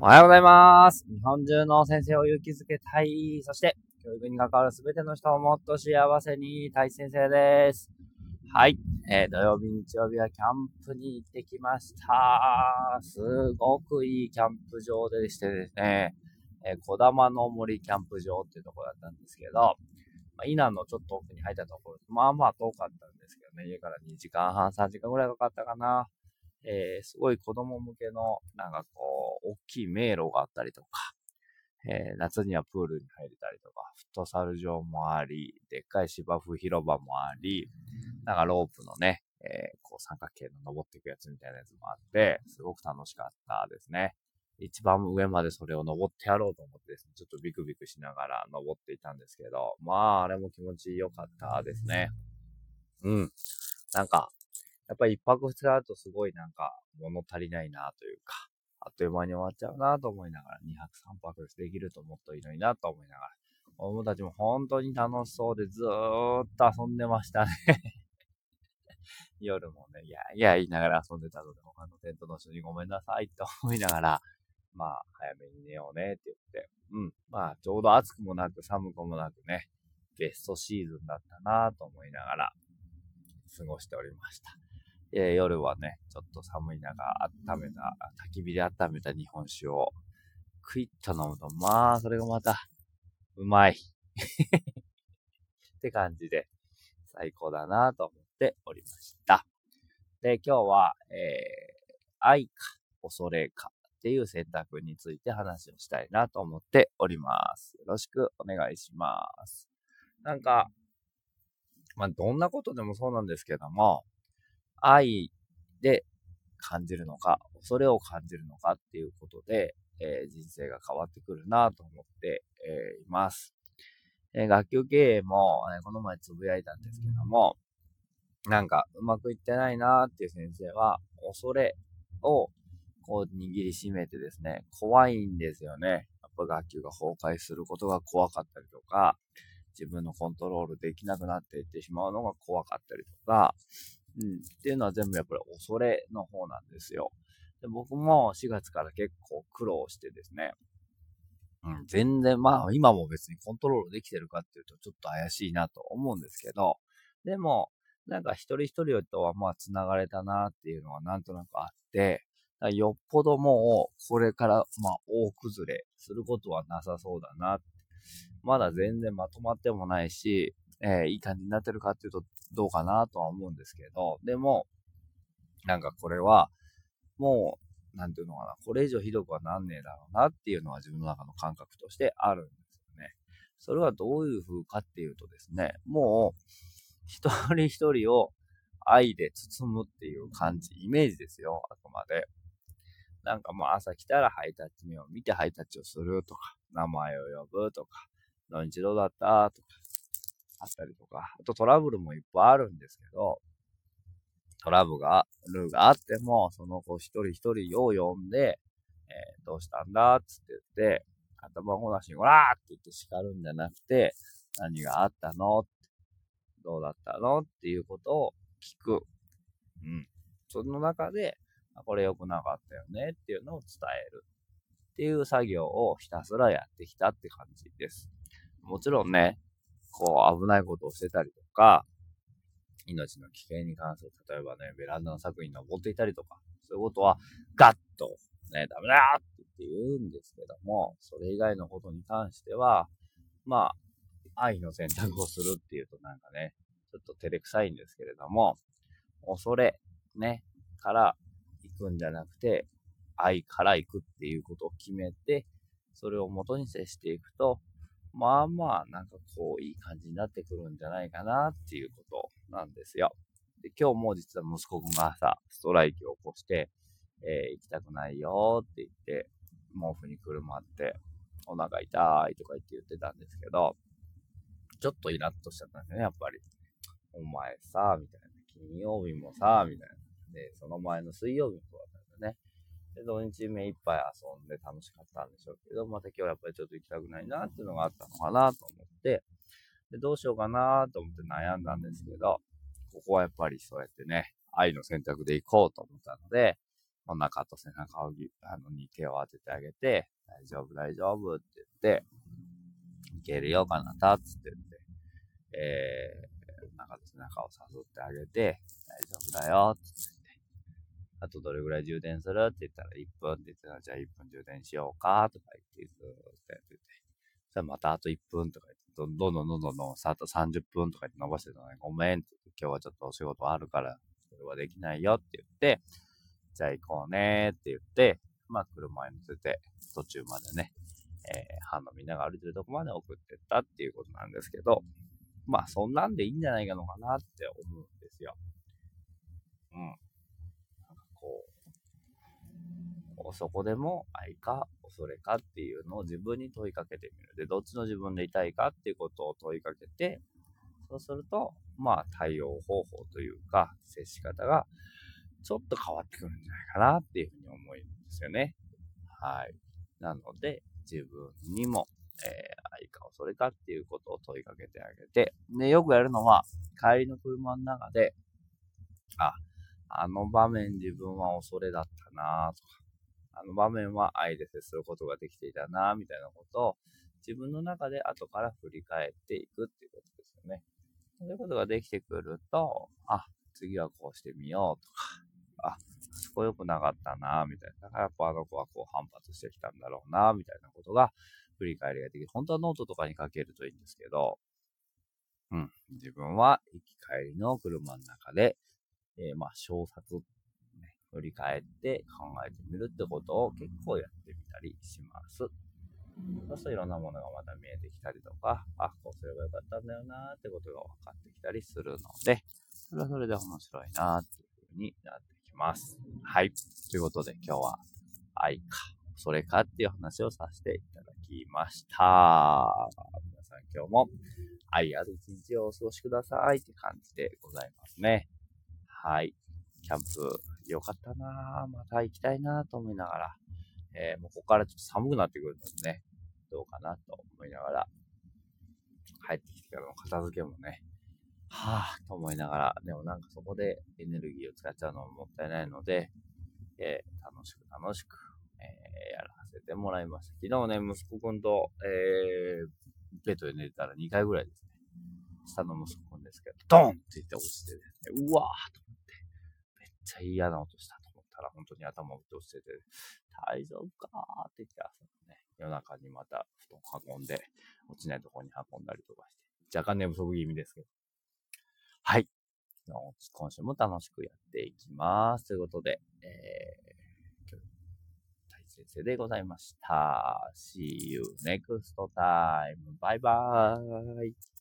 おはようございます。日本中の先生を勇気づけたい。そして、教育に関わるすべての人をもっと幸せにたい先生です。はい。えー、土曜日、日曜日はキャンプに行ってきました。すごくいいキャンプ場でしてですね、えー、小玉の森キャンプ場っていうところだったんですけど、まあ、稲のちょっと奥に入ったところ、まあまあ遠かったんですけどね、家から2時間半、3時間ぐらいかかったかな。えー、すごい子供向けの、なんかこう、大きい迷路があったりとか、えー、夏にはプールに入れたりとか、フットサル場もあり、でっかい芝生広場もあり、なんかロープのね、えー、こう三角形の登っていくやつみたいなやつもあって、すごく楽しかったですね。一番上までそれを登ってやろうと思ってですね、ちょっとビクビクしながら登っていたんですけど、まあ、あれも気持ちよかったですね。うん。なんか、やっぱり一泊二日だとすごいなんか物足りないなというか、あっという間に終わっちゃうなと思いながら、2泊3泊できるともっといいのになと思いながら、子供たちも本当に楽しそうでずーっと遊んでましたね 夜もね、いやいや言いながら遊んでたので、他のテントの人にごめんなさいと思いながら、まあ、早めに寝ようねって言って、うん。まあ、ちょうど暑くもなく寒くもなくね、ベストシーズンだったなと思いながら、過ごしておりました。えー、夜はね、ちょっと寒い中、温めた、焚き火で温めた日本酒を、クイッと飲むと、まあ、それがまた、うまい。って感じで、最高だなと思っておりました。で、今日は、えー、愛か、恐れかっていう選択について話をしたいなと思っております。よろしくお願いします。なんか、まあ、どんなことでもそうなんですけども、愛で感じるのか、恐れを感じるのかっていうことで、えー、人生が変わってくるなと思って、えー、います。えー、学級経営も、えこの前つぶやいたんですけども、なんかうまくいってないなっていう先生は、恐れをこう握りしめてですね、怖いんですよね。やっぱ学級が崩壊することが怖かったりとか、自分のコントロールできなくなっていってしまうのが怖かったりとか、うん。っていうのは全部やっぱり恐れの方なんですよ。で僕も4月から結構苦労してですね。うん、全然、まあ今も別にコントロールできてるかっていうとちょっと怪しいなと思うんですけど、でも、なんか一人一人とはまあ繋がれたなっていうのはなんとなくあって、よっぽどもうこれからまあ大崩れすることはなさそうだな。まだ全然まとまってもないし、えー、いい感じになってるかっていうとどうかなとは思うんですけど、でも、なんかこれは、もう、なんていうのかな、これ以上ひどくはなんねえだろうなっていうのは自分の中の感覚としてあるんですよね。それはどういう風かっていうとですね、もう、一人一人を愛で包むっていう感じ、イメージですよ、あくまで。なんかもう朝来たらハイタッチ目を見てハイタッチをするとか、名前を呼ぶとか、土日どうだったとか、あったりとか、あとトラブルもいっぱいあるんですけど、トラブルが、ルがあっても、その子一人一人を呼んで、えー、どうしたんだっつって言って、頭ごなしに、おらーって言って叱るんじゃなくて、何があったのどうだったのっていうことを聞く。うん。その中で、これ良くなかったよねっていうのを伝える。っていう作業をひたすらやってきたって感じです。もちろんね、こう、危ないことをしてたりとか、命の危険に関する、例えばね、ベランダの柵に登っていたりとか、そういうことは、ガッと、ね、ダメだって言うんですけども、それ以外のことに関しては、まあ、愛の選択をするっていうとなんかね、ちょっと照れくさいんですけれども、恐れ、ね、から行くんじゃなくて、愛から行くっていうことを決めて、それを元に接していくと、まあまあ、なんかこう、いい感じになってくるんじゃないかなっていうことなんですよ。で、今日も実は息子くんが朝、ストライキを起こして、えー、行きたくないよって言って、毛布にくるまって、お腹痛いとか言って言ってたんですけど、ちょっとイラッとしちゃったんですよね、やっぱり。お前さ、みたいな。金曜日もさ、みたいな。で、その前の水曜日もそうだったんだよね。で、土日目いっぱい遊んで楽しかったんでしょうけど、また今日やっぱりちょっと行きたくないなっていうのがあったのかなと思って、で、どうしようかなと思って悩んだんですけど、ここはやっぱりそうやってね、愛の選択で行こうと思ったので、お腹と背中をあのに手を当ててあげて、大丈夫、大丈夫って言って、いけるよ、かなた、つって言って、えー、お腹と背中を誘ってあげて、大丈夫だよ、つって。あとどれぐらい充電するって言ったら1分って言ってたら、じゃあ1分充電しようかとか言って、ずーっとやってて。そしたらまたあと1分とか言って、どんどんどんどんどんどんさ、あと30分とか言って伸ばしてたのに、ごめんって言って、今日はちょっとお仕事あるから、それはできないよって言って、じゃあ行こうねって言って、まあ車に乗せて、途中までね、えー、歯飲みなが歩いてるとこまで送ってったっていうことなんですけど、まあそんなんでいいんじゃないかのかなって思うんですよ。うん。こう、そこでも愛か恐れかっていうのを自分に問いかけてみる。で、どっちの自分でいたいかっていうことを問いかけて、そうすると、まあ対応方法というか、接し方がちょっと変わってくるんじゃないかなっていうふうに思うんですよね。はい。なので、自分にも、えー、愛か恐れかっていうことを問いかけてあげて、で、よくやるのは、帰りの車の中で、あ、あの場面自分は恐れだったなとか、あの場面は愛で接することができていたなみたいなことを、自分の中で後から振り返っていくっていうことですよね。そういうことができてくると、あ、次はこうしてみようとか、あ、そこ良くなかったな、みたいな。だからやっぱあの子はこう反発してきたんだろうな、みたいなことが振り返りができる。本当はノートとかに書けるといいんですけど、うん。自分は行き帰りの車の中で、えー、まあ、小冊、ね、振り返って考えてみるってことを結構やってみたりします。そうするといろんなものがまた見えてきたりとか、あ、こうすればよかったんだよなってことが分かってきたりするので、それはそれで面白いなっていうふうになってます。はい。ということで今日は愛か、それかっていう話をさせていただきました。皆さん今日も愛ある一日をお過ごしくださいって感じでございますね。はい。キャンプ良かったなまた行きたいなと思いながら、えー、もうここからちょっと寒くなってくるのでね、どうかなと思いながら、帰ってきてからの片付けもね、はぁ、と思いながら、でもなんかそこでエネルギーを使っちゃうのももったいないので、えー、楽しく楽しく、えー、やらせてもらいました。昨日ね、息子くんと、えー、ベッドで寝てたら2回ぐらいですね。下の息子くんですけど、ドンって言って落ちてですね、うわーと、ちゃ嫌な音したと思ったら、本当に頭を打って落ちてて、大丈夫かーって言って朝ね、夜中にまた布団運んで、落ちないところに運んだりとかして、若干寝不足気味ですけど、はい。今週も楽しくやっていきます。ということで、えー、今日、大先生でございました。See you next time. Bye bye.